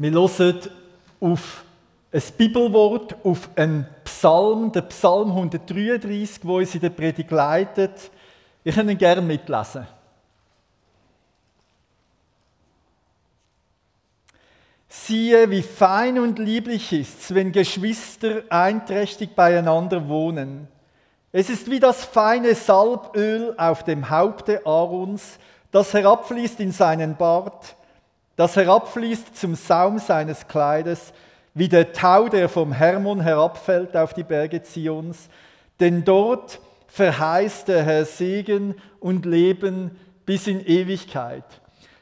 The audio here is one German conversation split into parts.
Wir hören auf ein Bibelwort, auf einen Psalm, den Psalm 133, wo uns in der Predigt leitet. Ich kann ihn gerne mitlesen. Siehe, wie fein und lieblich ist's, wenn Geschwister einträchtig beieinander wohnen. Es ist wie das feine Salböl auf dem Haupte Aarons, das herabfließt in seinen Bart das herabfließt zum Saum seines Kleides, wie der Tau, der vom Hermon herabfällt auf die Berge Zions. Denn dort verheißt der Herr Segen und Leben bis in Ewigkeit.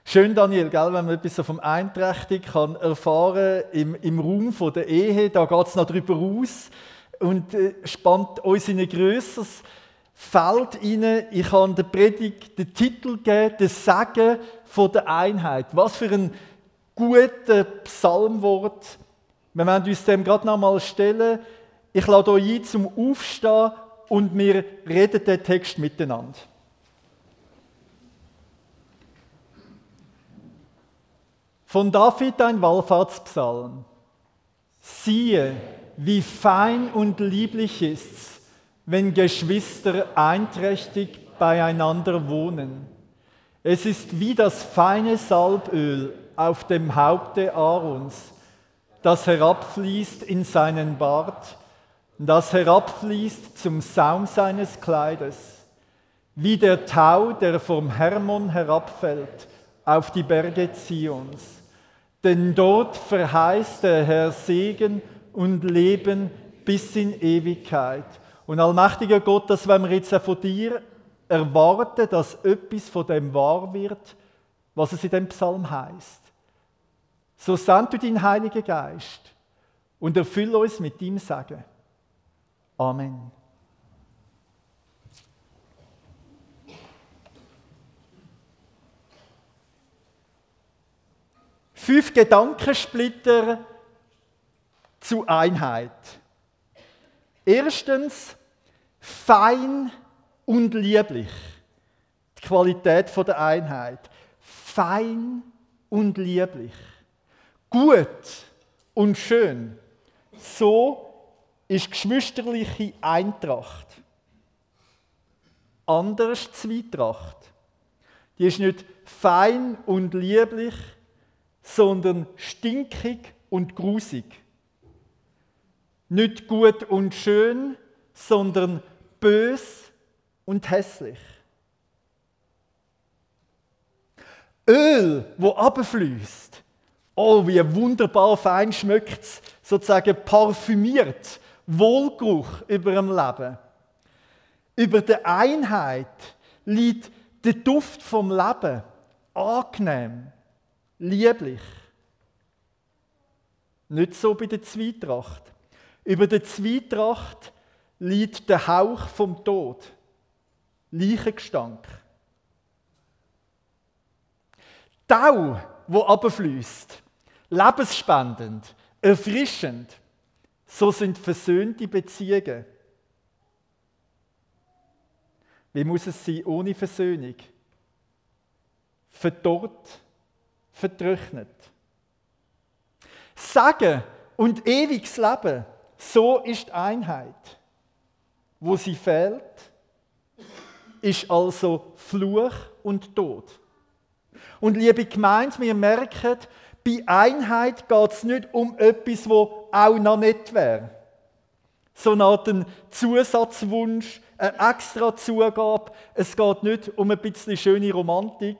Schön, Daniel, gell, wenn man etwas vom Einträchtig kann erfahren im, im Raum von der Ehe, da geht es noch drüber raus und äh, spannt uns in ein grösseres Feld rein. Ich habe der Predigt den Titel gegeben, das Sagen von der Einheit. Was für ein guter Psalmwort. Wir werden uns dem gerade noch mal stellen. Ich lade euch ein zum Aufstehen und wir reden den Text miteinander. Von David ein Wallfahrtspsalm. Siehe, wie fein und lieblich ist's, wenn Geschwister einträchtig beieinander wohnen. Es ist wie das feine Salböl auf dem Haupte Aarons, das herabfließt in seinen Bart, das herabfließt zum Saum seines Kleides, wie der Tau, der vom Hermon herabfällt auf die Berge Zions. Denn dort verheißt der Herr Segen und Leben bis in Ewigkeit. Und allmächtiger Gott, das wenn wir jetzt von dir erwarten, dass etwas von dem wahr wird, was es in dem Psalm heißt. So send du deinen Heiligen Geist und erfülle uns mit ihm Sagen. Amen. Fünf Gedankensplitter zu Einheit. Erstens, fein und lieblich. Die Qualität der Einheit. Fein und lieblich. Gut und schön. So ist geschwisterliche Eintracht. Anders Zwietracht. Die ist nicht fein und lieblich, sondern stinkig und grusig nicht gut und schön, sondern bös und hässlich. Öl, wo abfließt. Oh, wie wunderbar fein schmeckt es, sozusagen parfümiert, Wohlgeruch über dem Leben. Über der Einheit liegt der Duft vom Leben, angenehm, lieblich. Nicht so bei der Zwietracht. Über der Zwietracht liegt der Hauch vom Tod, Leichengestank. Tau, wo abfließt, lebensspendend, erfrischend, so sind versöhnte Beziehungen. Wie muss es sein ohne Versöhnung? Verdorrt, vertrocknet. Sagen und ewiges Leben so ist Einheit. Wo sie fehlt, ist also Fluch und Tod. Und liebe Gemeinde, wir merken, bei Einheit geht es nicht um etwas, wo auch noch nicht wäre. Sondern einen Zusatzwunsch, eine extra Zugabe. Es geht nicht um ein bisschen schöne Romantik,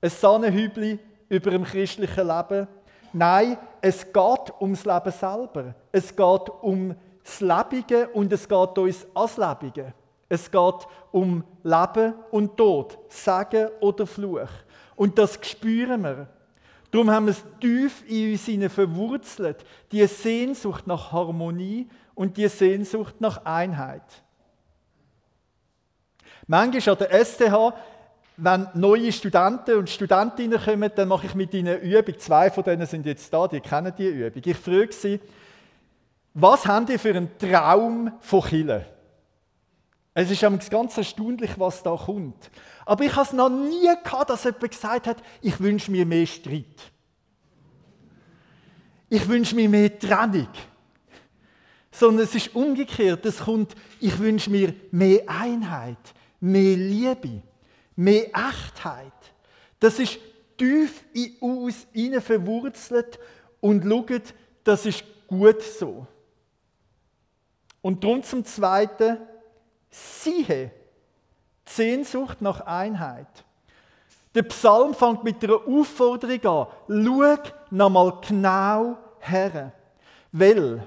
ein Sahnehübli über dem christlichen Leben, Nein, es geht ums Leben selber. Es geht um das Lebige und es geht uns als Lebige. Es geht um Leben und Tod, Sagen oder Fluch. Und das spüren wir. Darum haben wir es tief in uns verwurzelt, die Sehnsucht nach Harmonie und die Sehnsucht nach Einheit. Manchmal an der STH wenn neue Studenten und Studentinnen kommen, dann mache ich mit ihnen Übung. Zwei von denen sind jetzt da, die kennen die Übung. Ich frage sie, was haben die für einen Traum von Chile? Es ist ganz erstaunlich, was da kommt. Aber ich habe es noch nie gehabt, dass jemand gesagt hat, ich wünsche mir mehr Streit. ich wünsche mir mehr Trennung. Sondern es ist umgekehrt. Es kommt, ich wünsche mir mehr Einheit, mehr Liebe, mehr Echtheit. Das ist tief in uns innen verwurzelt und schaut, das ist gut so. Und darum zum Zweiten, siehe, Sehnsucht nach Einheit. Der Psalm fängt mit einer Aufforderung an. Schau nochmal genau her. Weil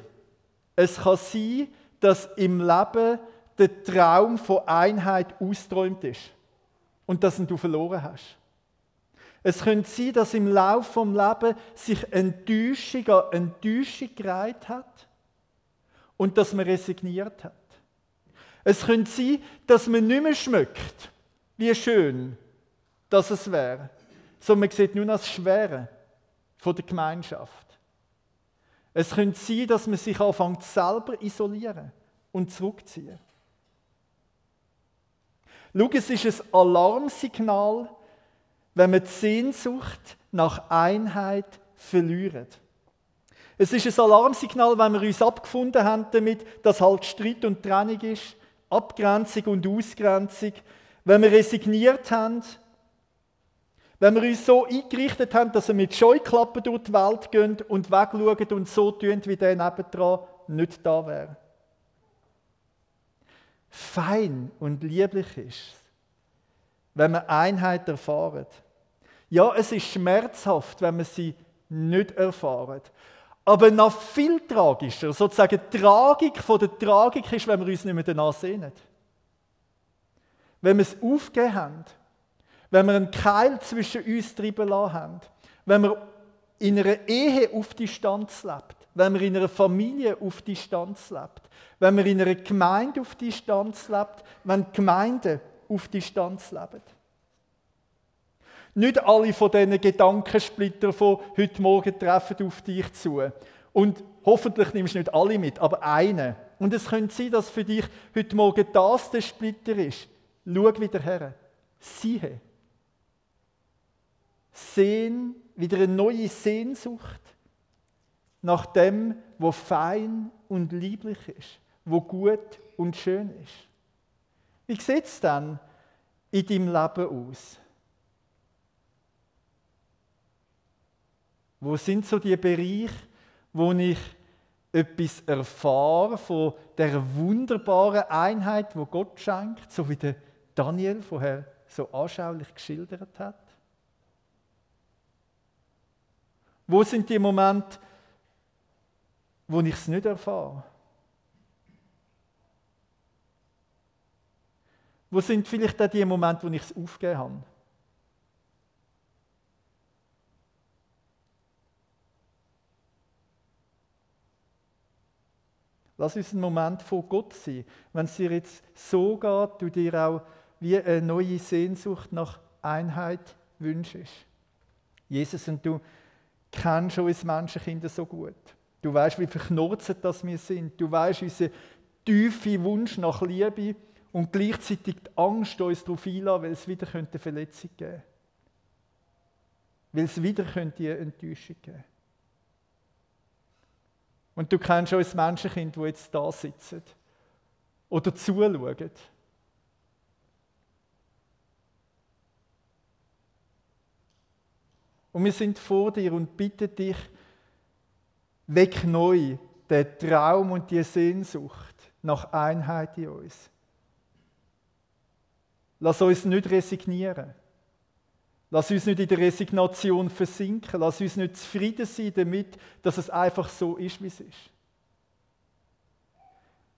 es kann sein, dass im Leben der Traum von Einheit austräumt ist und dass du verloren hast. Es könnte sein, dass im Laufe des Lebens sich Enttäuschung an Enttäuschung gereiht hat und dass man resigniert hat. Es könnte sein, dass man nicht mehr schmeckt, wie schön dass es wäre, sondern man sieht nur das Schwere von der Gemeinschaft. Es könnte sein, dass man sich anfängt selber isolieren und zurückziehen. Schau, es ist ein Alarmsignal, wenn man die Sehnsucht nach Einheit verliert. Es ist ein Alarmsignal, wenn wir uns abgefunden haben damit, dass halt Streit und Trennung ist, Abgrenzung und Ausgrenzung, wenn wir resigniert haben, wenn wir uns so eingerichtet haben, dass wir mit Scheuklappen durch die Welt gehen und wegschauen und so tun, wie der nebendran nicht da wäre. Fein und lieblich ist wenn wir Einheit erfahren. Ja, es ist schmerzhaft, wenn wir sie nicht erfahren. Aber noch viel tragischer, sozusagen Tragik von der Tragik ist, wenn wir uns nicht mehr danach sehnen. Wenn wir es aufgegeben haben wenn wir einen Keil zwischen uns treiben lassen haben, wenn wir in einer Ehe auf Distanz lebt, wenn wir in einer Familie auf Distanz lebt, wenn wir in einer Gemeinde auf Distanz lebt, wenn Gemeinden auf Distanz leben. Nicht alle von diesen Gedankensplittern von heute Morgen treffen auf dich zu. Und hoffentlich nimmst du nicht alle mit, aber einen. Und es könnte sein, dass für dich heute Morgen das der Splitter ist. Schau wieder her. Siehe sehen wieder eine neue Sehnsucht nach dem, wo fein und lieblich ist, wo gut und schön ist. Wie sieht es dann in deinem Leben aus? Wo sind so die Bereiche, wo ich etwas erfahre von der wunderbaren Einheit, wo Gott schenkt, so wie der Daniel vorher so anschaulich geschildert hat? Wo sind die Momente, wo ich es nicht erfahre? Wo sind vielleicht auch die Momente, wo ich es aufgegeben habe? Lass uns einen Moment vor Gott sein. Wenn es dir jetzt so geht, du dir auch wie eine neue Sehnsucht nach Einheit wünschst. Jesus, und du kennst uns Menschenkinder so gut. Du weißt, wie verknurzt das wir sind. Du weißt unseren tiefen Wunsch nach Liebe und gleichzeitig die Angst, uns darauf einladen, weil es wieder eine Verletzung geben könnte. Weil es wieder eine Enttäuschung geben könnte. Und du kennst uns Menschenkind, die jetzt da sitzen oder zuschauen Und wir sind vor dir und bitten dich, weck neu den Traum und die Sehnsucht nach Einheit in uns. Lass uns nicht resignieren. Lass uns nicht in der Resignation versinken. Lass uns nicht zufrieden sein damit, dass es einfach so ist, wie es ist.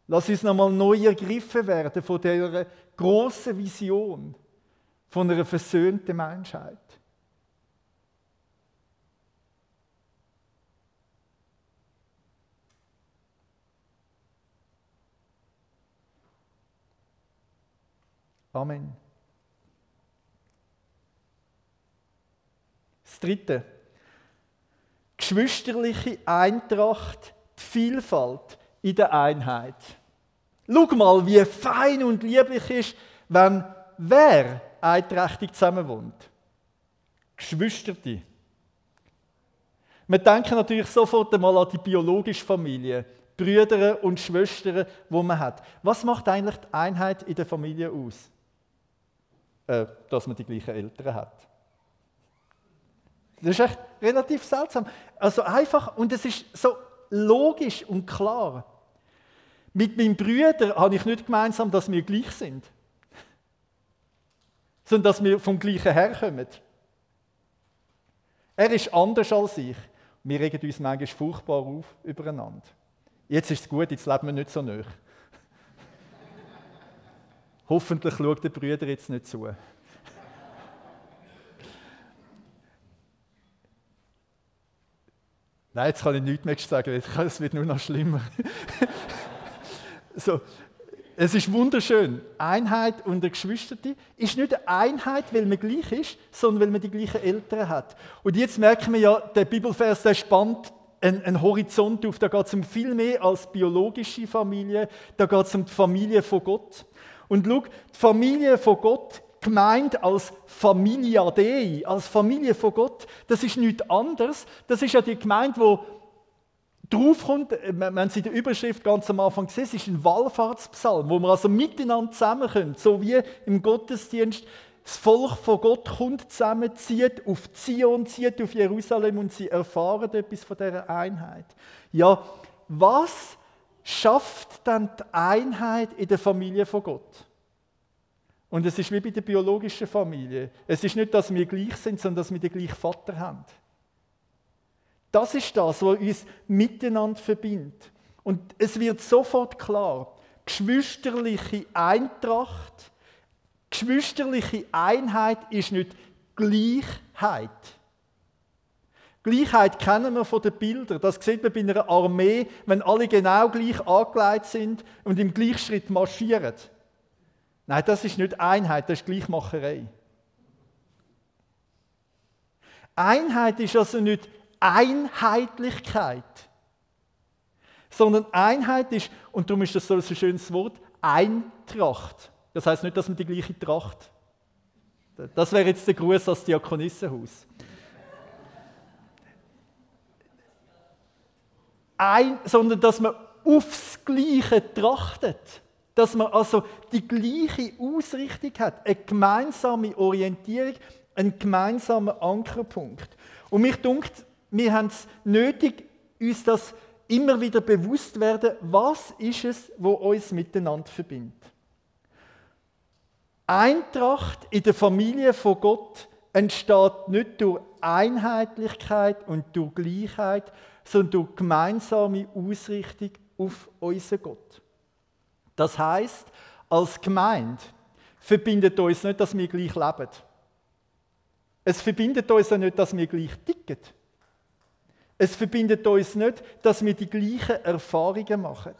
Lass uns nochmal neu ergriffen werden von dieser großen Vision von einer versöhnten Menschheit. Amen. Das dritte. Geschwisterliche Eintracht, die Vielfalt in der Einheit. Schau mal, wie fein und lieblich ist, wenn wer einträchtig zusammenwohnt. Geschwisterte. Wir denken natürlich sofort einmal an die biologische Familie, Brüder und Schwestern, wo man hat. Was macht eigentlich die Einheit in der Familie aus? Äh, dass man die gleichen Eltern hat. Das ist echt relativ seltsam. Also einfach, und es ist so logisch und klar. Mit meinem Brüder habe ich nicht gemeinsam, dass wir gleich sind, sondern dass wir vom gleichen herkommen. Er ist anders als ich. Wir regen uns manchmal furchtbar auf übereinander. Jetzt ist es gut, jetzt leben wir nicht so nah. Hoffentlich schaut der Brüder jetzt nicht zu. Nein, jetzt kann ich nichts mehr sagen, es wird nur noch schlimmer. so, es ist wunderschön. Einheit unter Geschwistern ist nicht eine Einheit, weil man gleich ist, sondern weil man die gleichen Eltern hat. Und jetzt merken wir ja, der Bibelvers, der spannt einen, einen Horizont auf. Da geht es um viel mehr als biologische Familie, da geht es um die Familie von Gott. Und schau, die Familie von Gott gemeint als Familia Dei, als Familie von Gott, das ist nichts anderes. Das ist ja die Gemeinde, wo draufkommt, wenn Sie die Überschrift ganz am Anfang sehen, es ist ein Wallfahrtspsalm, wo wir also miteinander zusammenkommen, so wie im Gottesdienst das Volk von Gott kommt zusammen, zieht auf Zion, zieht auf Jerusalem und sie erfahren etwas von dieser Einheit. Ja, was schafft dann die Einheit in der Familie von Gott? Und es ist wie bei der biologischen Familie. Es ist nicht, dass wir gleich sind, sondern dass wir den gleichen Vater haben. Das ist das, was uns miteinander verbindet. Und es wird sofort klar, geschwisterliche Eintracht, geschwisterliche Einheit ist nicht Gleichheit. Gleichheit kennen wir von den Bildern. Das sieht man bei einer Armee, wenn alle genau gleich angelegt sind und im Gleichschritt marschieren. Nein, das ist nicht Einheit, das ist Gleichmacherei. Einheit ist also nicht Einheitlichkeit, sondern Einheit ist, und darum ist das so ein schönes Wort, Eintracht. Das heißt nicht, dass man die gleiche Tracht. Das wäre jetzt der Gruß als Diakonissenhaus. Ein, sondern dass man aufs Gleiche trachtet dass man also die gleiche Ausrichtung hat, eine gemeinsame Orientierung, einen gemeinsamen Ankerpunkt. Und mich dunkt, wir haben es nötig, uns das immer wieder bewusst werden, was ist es, wo uns miteinander verbindet. Eintracht in der Familie von Gott entsteht nicht durch Einheitlichkeit und durch Gleichheit, sondern durch gemeinsame Ausrichtung auf unseren Gott. Das heißt, als Gemeinde verbindet uns nicht, dass wir gleich leben. Es verbindet uns auch nicht, dass wir gleich ticken. Es verbindet uns nicht, dass wir die gleichen Erfahrungen machen.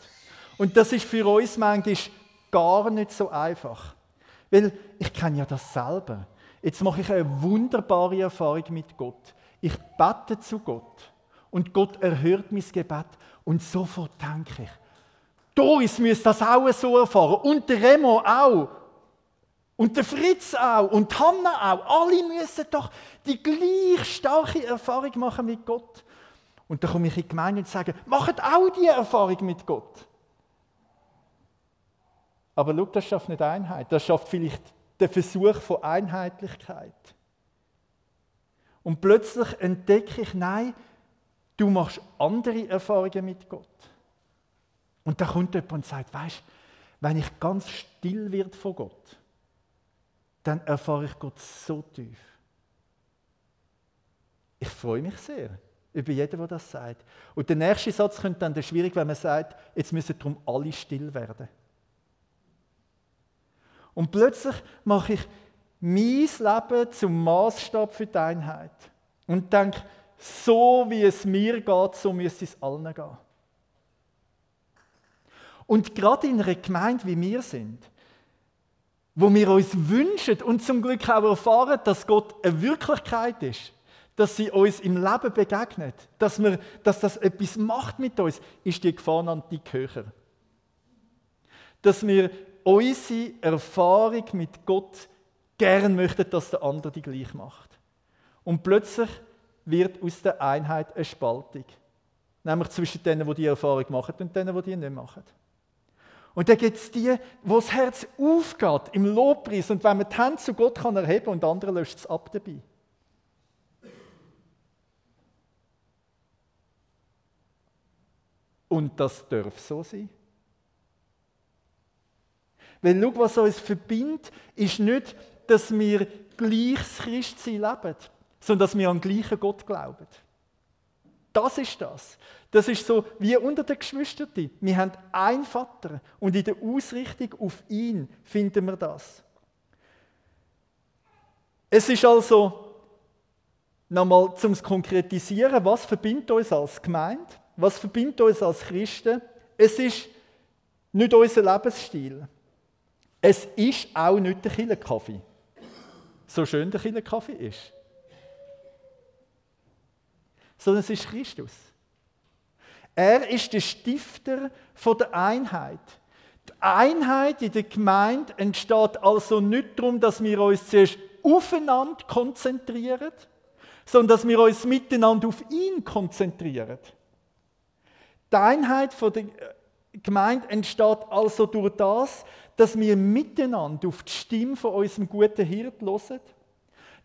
Und das ist für uns manchmal gar nicht so einfach. Weil ich kenne ja das selber. Jetzt mache ich eine wunderbare Erfahrung mit Gott. Ich bete zu Gott und Gott erhört mein Gebet und sofort denke ich, Doris müsste das auch so erfahren. Und der Remo auch. Und der Fritz auch. Und Hanna auch. Alle müssen doch die gleich starke Erfahrung machen mit Gott. Und dann komme ich in die Gemeinde und sage, macht auch die Erfahrung mit Gott. Aber schau, das schafft nicht Einheit. Das schafft vielleicht den Versuch von Einheitlichkeit. Und plötzlich entdecke ich, nein, du machst andere Erfahrungen mit Gott. Und da kommt jemand und sagt, weißt, wenn ich ganz still wird vor Gott, dann erfahre ich Gott so tief. Ich freue mich sehr über jeden, der das sagt. Und der nächste Satz könnte dann schwierig, wenn man sagt, jetzt müssen darum alle still werden. Und plötzlich mache ich mein Leben zum Maßstab für die Einheit und denke, so wie es mir geht, so müsste es allen gehen. Und gerade in einer Gemeinde, wie wir sind, wo wir uns wünschen und zum Glück auch erfahren, dass Gott eine Wirklichkeit ist, dass sie uns im Leben begegnet, dass, wir, dass das etwas macht mit uns, ist die Gefahr an die höher. Dass wir unsere Erfahrung mit Gott gern möchten, dass der andere die gleich macht. Und plötzlich wird aus der Einheit eine Spaltung. Nämlich zwischen denen, die die Erfahrung machen und denen, die die nicht machen. Und dann gibt es die, wo das Herz aufgeht im Lobpreis und wenn man die Hände zu Gott kann erheben und andere löscht es ab dabei. Und das darf so sein. Weil schau, was uns verbindet, ist nicht, dass wir gleiches Christsein leben, sondern dass wir an den gleichen Gott glauben. Das ist das. Das ist so wie unter den Geschwistern. Wir haben einen Vater und in der Ausrichtung auf ihn finden wir das. Es ist also, nochmal zum Konkretisieren, was verbindet uns als Gemeinde? Was verbindet uns als Christen? Es ist nicht unser Lebensstil. Es ist auch nicht der Killerkaffee. So schön der Killerkaffee ist. Sondern es ist Christus. Er ist der Stifter der Einheit. Die Einheit in der Gemeinde entsteht also nicht darum, dass wir uns zuerst aufeinander konzentrieren, sondern dass wir uns miteinander auf ihn konzentrieren. Die Einheit der Gemeinde entsteht also durch das, dass wir miteinander auf die Stimme von unserem guten Hirt hören,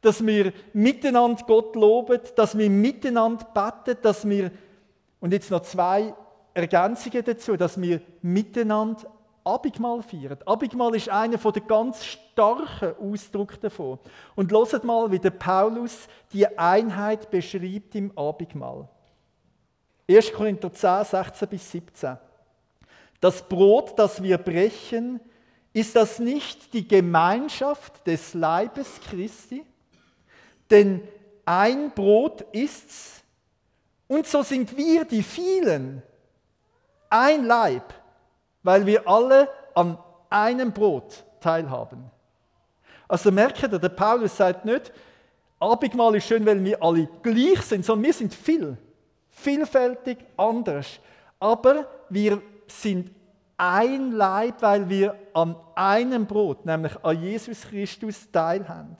dass wir miteinander Gott loben, dass wir miteinander beten, dass wir, und jetzt noch zwei Ergänzungen dazu, dass wir miteinander Abigmal feiern. Abigmal ist einer der ganz starken Ausdrücke davon. Und hört mal, wie der Paulus die Einheit beschreibt im Abigmal. 1. Korinther 10, 16 bis 17. Das Brot, das wir brechen, ist das nicht die Gemeinschaft des Leibes Christi? Denn ein Brot ist's und so sind wir die vielen ein Leib, weil wir alle an einem Brot teilhaben. Also merkt ihr, der Paulus sagt nicht, Abendmahl ist schön, weil wir alle gleich sind, sondern wir sind viel vielfältig anders. Aber wir sind ein Leib, weil wir an einem Brot, nämlich an Jesus Christus, teilhaben.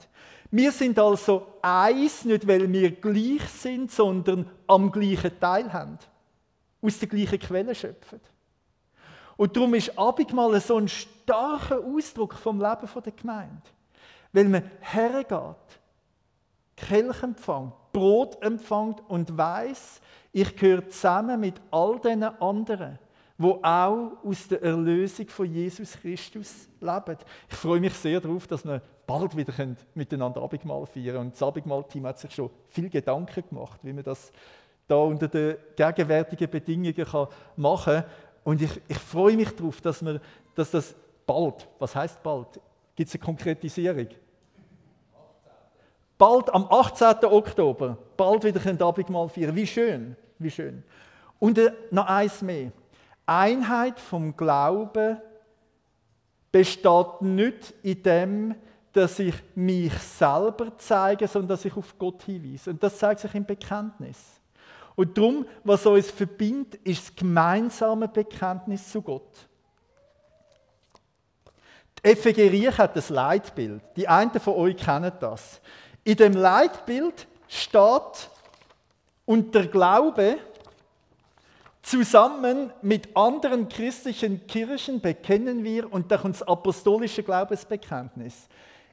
Wir sind also eins, nicht weil wir gleich sind, sondern am gleichen Teil haben. Aus der gleichen Quelle schöpfen. Und darum ist Abendmahl so ein starker Ausdruck vom Leben der Gemeinde. Weil man hergeht, Kelch empfängt, Brot empfängt und weiß, ich gehöre zusammen mit all den anderen, wo auch aus der Erlösung von Jesus Christus leben. Ich freue mich sehr darauf, dass wir bald wieder miteinander Abendmahl feiern können. Und das Abendmahl-Team hat sich schon viel Gedanken gemacht, wie man das da unter den gegenwärtigen Bedingungen kann machen kann. Und ich, ich freue mich darauf, dass, wir, dass das bald, was heißt bald? Gibt es eine Konkretisierung? Bald am 18. Oktober, bald wieder ein Abendmahl feiern. Wie schön. Wie schön. Und äh, noch eins mehr. Einheit vom Glauben besteht nicht in dem, dass ich mich selber zeige, sondern dass ich auf Gott hinweise. Und das zeigt sich im Bekenntnis. Und darum, was uns verbindet, ist das gemeinsame Bekenntnis zu Gott. Die FG Riech hat das Leitbild. Die einen von euch kennen das. In dem Leitbild steht und der Glaube zusammen mit anderen christlichen Kirchen bekennen wir und durch uns apostolische Glaubensbekenntnis.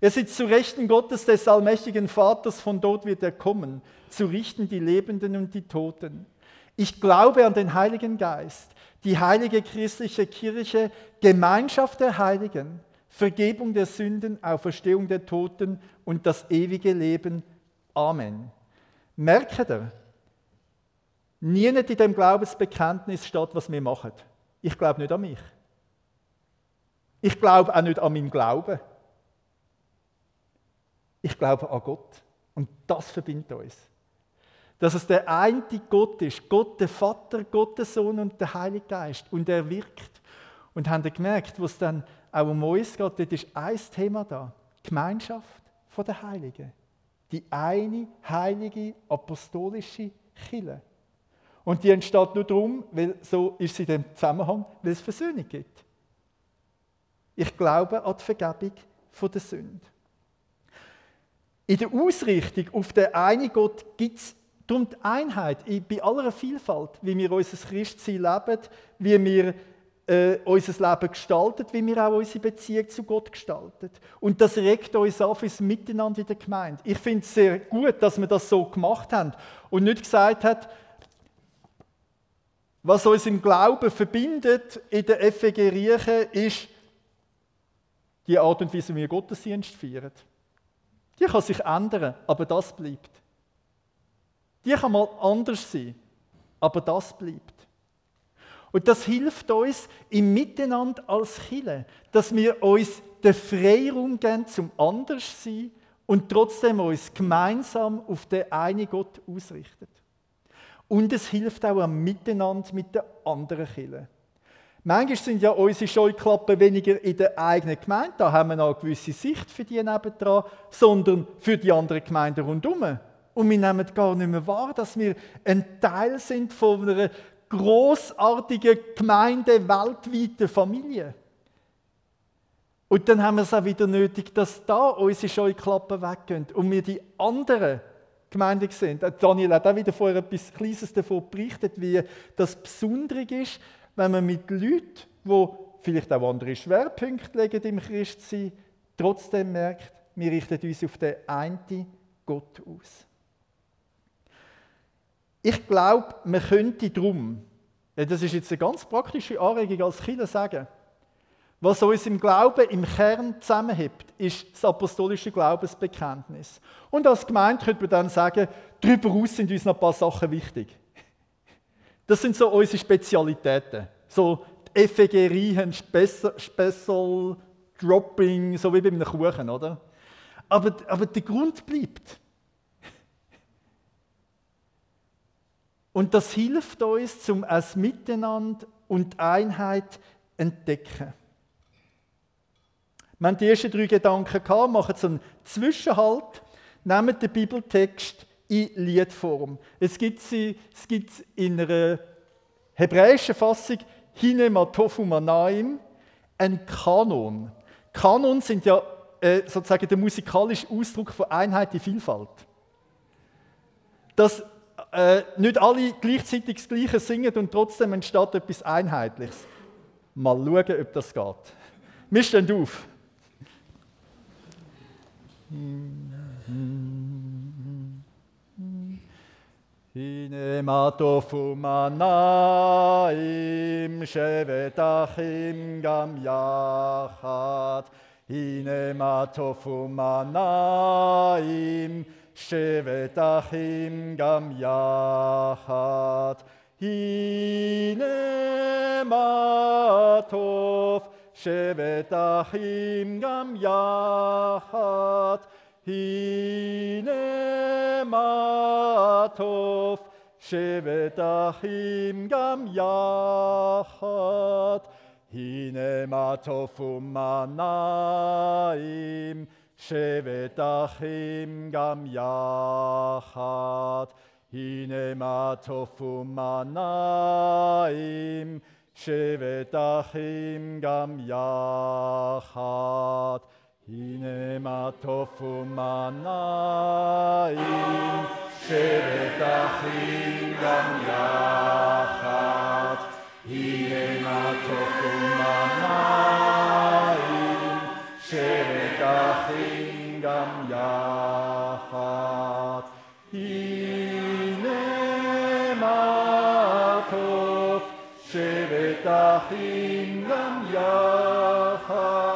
Er sitzt zu Rechten Gottes des allmächtigen Vaters, von dort wird er kommen, zu richten die Lebenden und die Toten. Ich glaube an den Heiligen Geist, die heilige christliche Kirche, Gemeinschaft der Heiligen, Vergebung der Sünden, Auferstehung der Toten und das ewige Leben. Amen. Merkt ihr, nie in dem Glaubensbekenntnis steht, was wir machen. Ich glaube nicht an mich. Ich glaube auch nicht an meinen Glauben. Ich glaube an Gott. Und das verbindet uns. Dass es der eine Gott ist, Gott der Vater, Gott der Sohn und der Heilige Geist. Und er wirkt. Und haben gemerkt, wo es dann auch um uns geht, dort ist ein Thema da. Gemeinschaft der Heiligen. Die eine heilige apostolische Kille. Und die entsteht nur darum, weil so ist sie in dem Zusammenhang, weil es Versöhnung gibt. Ich glaube an die Vergebung der Sünde. In der Ausrichtung auf den einen Gott gibt es darum die Einheit bei aller Vielfalt, wie wir unser Christsein leben, wie wir äh, unser Leben gestalten, wie wir auch unsere Beziehung zu Gott gestalten. Und das regt uns auf ins Miteinander in der Gemeinde. Ich finde es sehr gut, dass wir das so gemacht haben und nicht gesagt hat, was uns im Glauben verbindet in der FEG Riechen, ist die Art und Weise, wie wir Gottesdienst feiern. Die kann sich ändern, aber das bleibt. Die kann mal anders sein, aber das bleibt. Und das hilft uns im Miteinander als Chile, dass wir uns den Freiraum geben zum Anderssein und trotzdem uns gemeinsam auf den einen Gott ausrichten. Und es hilft auch am Miteinander mit den anderen Chile. Manchmal sind ja unsere Scheuklappen weniger in der eigenen Gemeinde, da haben wir noch eine gewisse Sicht für die nebendran, sondern für die anderen Gemeinden rundherum. Und wir nehmen gar nicht mehr wahr, dass wir ein Teil sind von einer großartigen Gemeinde, weltweiten Familie. Und dann haben wir es auch wieder nötig, dass da unsere Scheuklappen weggehen und wir die anderen Gemeinden sehen. Daniel hat auch wieder vorher etwas Kleines davon berichtet, wie das Besondere ist, wenn man mit Leuten, die vielleicht auch andere Schwerpunkte legen im Christsein, trotzdem merkt, wir richten uns auf den einen Gott aus. Ich glaube, man könnte drum, das ist jetzt eine ganz praktische Anregung als Kinder sagen, was uns im Glauben im Kern zusammenhebt, ist das apostolische Glaubensbekenntnis. Und als Gemeinde könnte man dann sagen, darüber hinaus sind uns noch ein paar Sachen wichtig. Das sind so unsere Spezialitäten. So die Effigerien, Special Dropping, so wie bei einem Kuchen, oder? Aber, aber der Grund bleibt. Und das hilft uns, zum als Miteinander und Einheit entdecken. Wir haben die ersten drei Gedanken gehabt, machen so einen Zwischenhalt, nehmen den Bibeltext in Liedform. Es gibt sie, es gibt in einer hebräischen Fassung Hinematofu Manaim ein Kanon. Kanon sind ja äh, sozusagen der musikalische Ausdruck von Einheit in Vielfalt. Dass äh, nicht alle gleichzeitig das Gleiche singen und trotzdem entsteht etwas Einheitliches. Mal schauen, ob das geht. Wir stehen auf. הנה תופו מנעים, שבת אחים גם יחד. הנה מה תופו מנעים, שבת אחים גם יחד. הנה מה טוב, שבת אחים גם יחד. הנה מה טוב, שבת אחים גם יחד. הנה מה טוב ומנעים, שבת אחים גם יחד. הנה מה טוב ומנעים, שבת אחים גם יחד. 이내 마토프마나인 세레타힘 감야핫 이내 마토프마나인 세레타힘 감야핫 이내 마토프 세레타힘 감야핫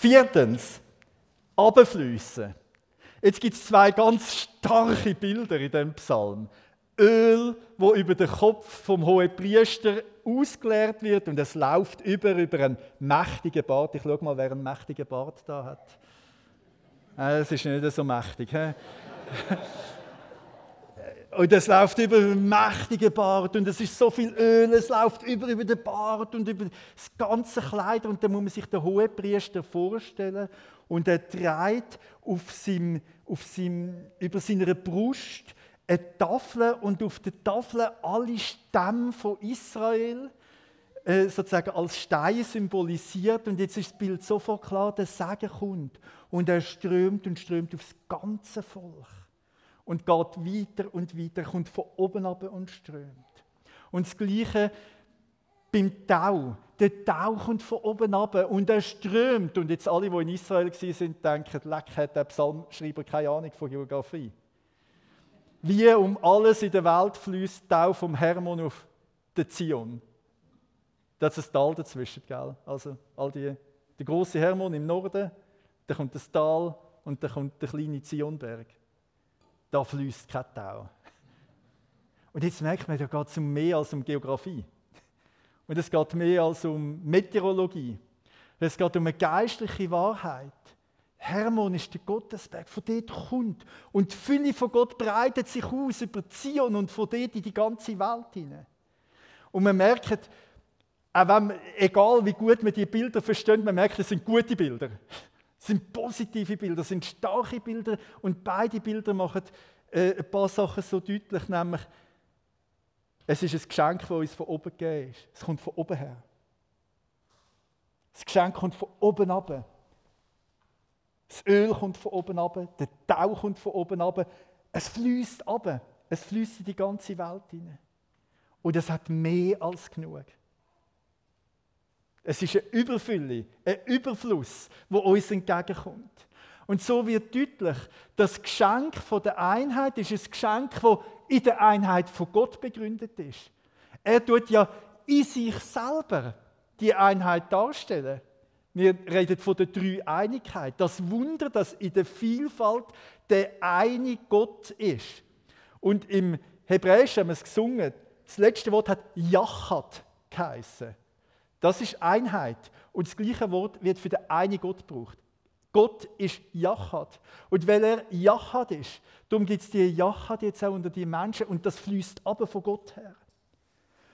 Viertens, Abflüsse. Jetzt gibt es zwei ganz starke Bilder in dem Psalm. Öl, wo über den Kopf vom hohen Priester ausgeleert wird und es läuft über über einen mächtigen Bart. Ich schaue mal, wer einen mächtigen Bart da hat. Es ist nicht so mächtig. Und es läuft über einen mächtigen Bart und es ist so viel Öl, es läuft über, über den Bart und über das ganze Kleid. Und dann muss man sich den Hohepriester vorstellen und er trägt auf seinem, auf seinem, über seiner Brust eine Tafel und auf der Tafel alle Stämme von Israel äh, sozusagen als Stein symbolisiert. Und jetzt ist das Bild sofort klar, der Segen kommt und er strömt und strömt aufs ganze Volk und geht weiter und weiter, kommt von oben ab und strömt. Und das Gleiche beim Tau. Der Tau kommt von oben ab und er strömt. Und jetzt alle, die in Israel sind, denken, leck, hat der Psalmschreiber keine Ahnung von Geografie. Wie um alles in der Welt fließt Tau vom Hermon auf den Zion. Da ist ein Tal dazwischen, gell? Also all die, der große Hermon im Norden, dann kommt das Tal und dann kommt der kleine Zionberg da fließt kein Tau. Und jetzt merkt man, da geht es um mehr als um Geografie. Und es geht mehr als um Meteorologie. Es geht um eine geistliche Wahrheit. Hermon ist der Gottesberg, von dort kommt. Und die Fülle von Gott breitet sich aus über Zion und von dort in die ganze Welt hinein. Und man merkt, auch wenn, egal wie gut man die Bilder versteht, man merkt, es sind gute Bilder. Es sind positive Bilder, es sind starke Bilder und beide Bilder machen äh, ein paar Sachen so deutlich, nämlich es ist ein Geschenk, das uns von oben gegeben ist. Es kommt von oben her. Das Geschenk kommt von oben ab. Das Öl kommt von oben ab, der Tau kommt von oben ab. Es fließt ab. Es fließt in die ganze Welt hinein. Und es hat mehr als genug. Es ist eine Überfülle, ein Überfluss, wo uns entgegenkommt. Und so wird deutlich, das Geschenk der Einheit ist ein Geschenk, das in der Einheit von Gott begründet ist. Er tut ja in sich selber die Einheit darstellen. Wir reden von der Dreieinigkeit. Das Wunder, dass in der Vielfalt der eine Gott ist. Und im Hebräischen haben wir es gesungen. Das letzte Wort hat Yachat geheißen. Das ist Einheit. Und das gleiche Wort wird für den einen Gott gebraucht. Gott ist Jachad. Und weil er Jachad ist, darum gibt es die Jachad jetzt auch unter die Menschen und das fließt aber von Gott her.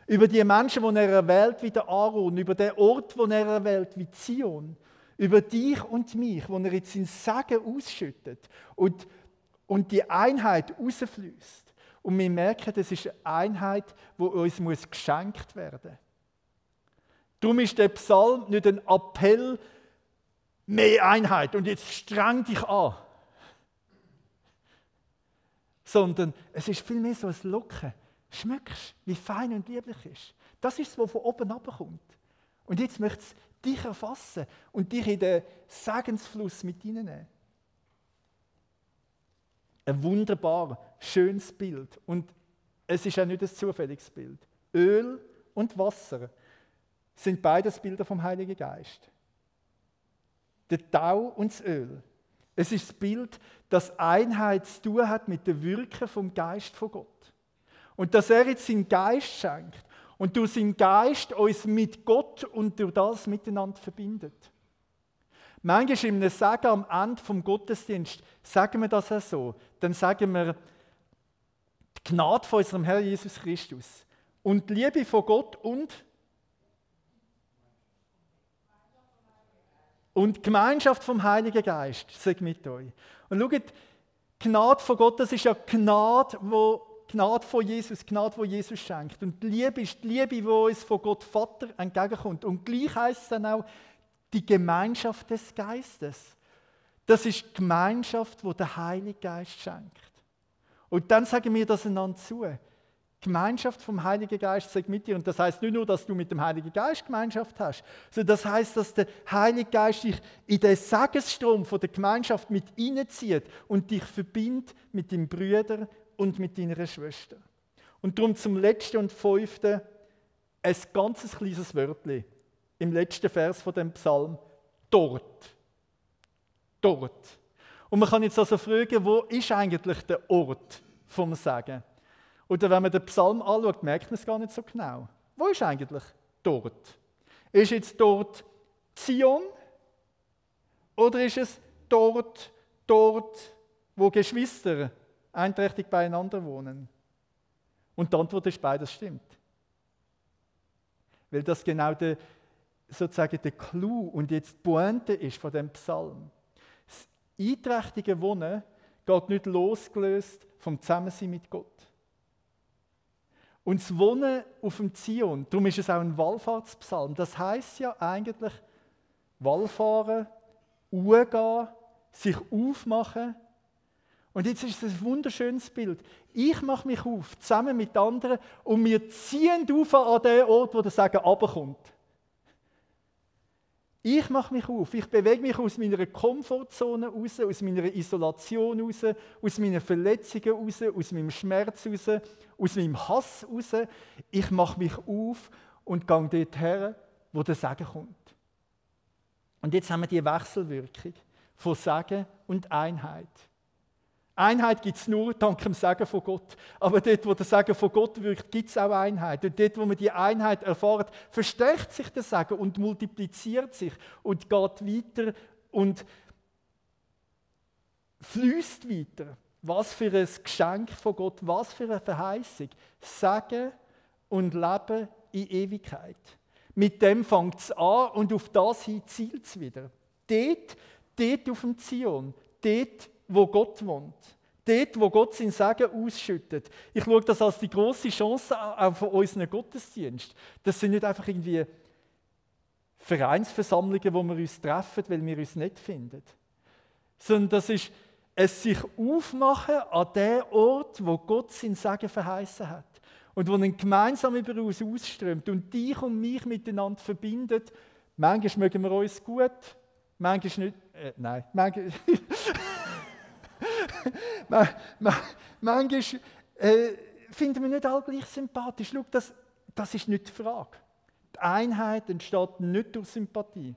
Über die Menschen, die er erwählt wie der Aaron, über den Ort, wo er erwählt wie Zion, über dich und mich, wo er jetzt in Sagen ausschüttet und, und die Einheit rausfließt. Und wir merken, das ist eine Einheit, die uns geschenkt werden muss. Darum ist der Psalm nicht ein Appell, mehr Einheit und jetzt streng dich an. Sondern es ist vielmehr so ein Locken. Schmeckst, wie fein und lieblich ist. Das ist es, was von oben kommt. Und jetzt möchte es dich erfassen und dich in den Segensfluss mit hineinnehmen. Ein wunderbar schönes Bild. Und es ist auch nicht ein zufälliges Bild. Öl und Wasser sind beides Bilder vom Heiligen Geist. Der Tau und das Öl. Es ist das Bild, das Einheit zu tun hat mit der Wirken vom Geist von Gott. Und dass er jetzt seinen Geist schenkt und durch seinen Geist uns mit Gott und durch das miteinander verbindet. Manchmal in einem Sagen am Ende vom Gottesdienst sagen wir das auch so. Dann sagen wir, die Gnade von unserem Herrn Jesus Christus und die Liebe von Gott und Und Gemeinschaft vom Heiligen Geist sagt mit euch. Und schaut, Gnade von Gott, das ist ja Gnade, wo Gnade von Jesus, Gnade, wo Jesus schenkt. Und die Liebe ist die Liebe, die uns von Gott Vater entgegenkommt. Und gleich heißt es dann auch die Gemeinschaft des Geistes. Das ist die Gemeinschaft, wo der Heilige Geist schenkt. Und dann sagen wir das einander zu. Gemeinschaft vom Heiligen Geist sagt mit dir. Und das heißt nicht nur, dass du mit dem Heiligen Geist Gemeinschaft hast, sondern das heißt, dass der Heilige Geist dich in den Segensstrom von der Gemeinschaft mit hineinzieht und dich verbindet mit deinem Brüder und mit deiner Schwester. Und darum zum letzten und fünften ein ganzes kleines Wörtchen im letzten Vers von dem Psalm. Dort. Dort. Und man kann jetzt also fragen, wo ist eigentlich der Ort vom Sagen? Oder wenn man den Psalm anschaut, merkt man es gar nicht so genau. Wo ist eigentlich dort? Ist jetzt dort Zion? Oder ist es dort, dort, wo Geschwister einträchtig beieinander wohnen? Und die Antwort ist, beides stimmt. Weil das genau der, sozusagen der Clou und jetzt die Pointe ist von dem Psalm. Das einträchtige Wohnen geht nicht losgelöst vom Zusammensein mit Gott. Und das Wohnen auf dem Zion, darum ist es auch ein Wallfahrtspsalm, das heißt ja eigentlich Wallfahren, umgehen, sich aufmachen. Und jetzt ist es ein wunderschönes Bild. Ich mache mich auf, zusammen mit anderen, und wir ziehen auf an den Ort, wo der Sagen abkommt. Ich mache mich auf, ich bewege mich aus meiner Komfortzone raus, aus meiner Isolation raus, aus meinen Verletzungen raus, aus meinem Schmerz raus, aus meinem Hass raus. Ich mache mich auf und gehe dort her, wo der Segen kommt. Und jetzt haben wir die Wechselwirkung von Segen und Einheit. Einheit gibt es nur dank dem Segen von Gott. Aber dort, wo der Segen von Gott wirkt, gibt es auch Einheit. Und dort, wo man die Einheit erfährt, verstärkt sich der Segen und multipliziert sich und geht weiter und fließt weiter. Was für ein Geschenk von Gott, was für eine Verheißung. Segen und Leben in Ewigkeit. Mit dem fängt es an und auf das hin zielt es wieder. Dort, dort auf dem Zion, dort wo Gott wohnt. Dort, wo Gott sein Segen ausschüttet. Ich schaue das als die große Chance auch von unseren Gottesdienst. Das sind nicht einfach irgendwie Vereinsversammlungen, wo wir uns treffen, weil wir uns nicht finden. Sondern das ist es sich aufmachen an den Ort, wo Gott sein Segen verheißen hat. Und wo ihn gemeinsam über uns ausströmt und dich und mich miteinander verbindet. Manchmal mögen wir uns gut, manchmal nicht. Äh, nein, manchmal. Manchmal äh, finden wir nicht alle gleich sympathisch. Schau, das, das ist nicht die Frage. Die Einheit entsteht nicht durch Sympathie,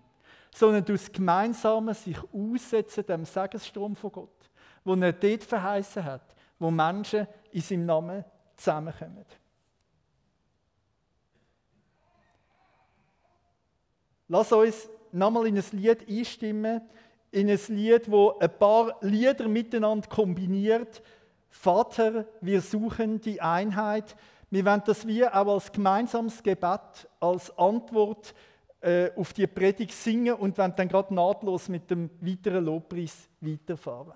sondern durch das gemeinsame sich aussetzen dem Segensstrom von Gott, wo er dort verheißen hat, wo Menschen in seinem Namen zusammenkommen. Lass uns nochmal in ein Lied einstimmen, in ein Lied, wo ein paar Lieder miteinander kombiniert. Vater, wir suchen die Einheit. Wir wollen das wie auch als gemeinsames Gebet, als Antwort äh, auf die Predigt singen und wollen dann gerade nahtlos mit dem weiteren Lobpreis weiterfahren.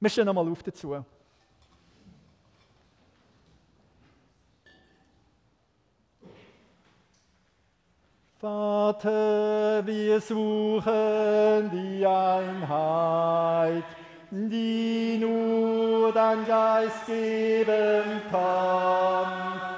Wir stehen nochmal auf dazu. Vater, wir suchen die Einheit, die nur dein Geist geben kann.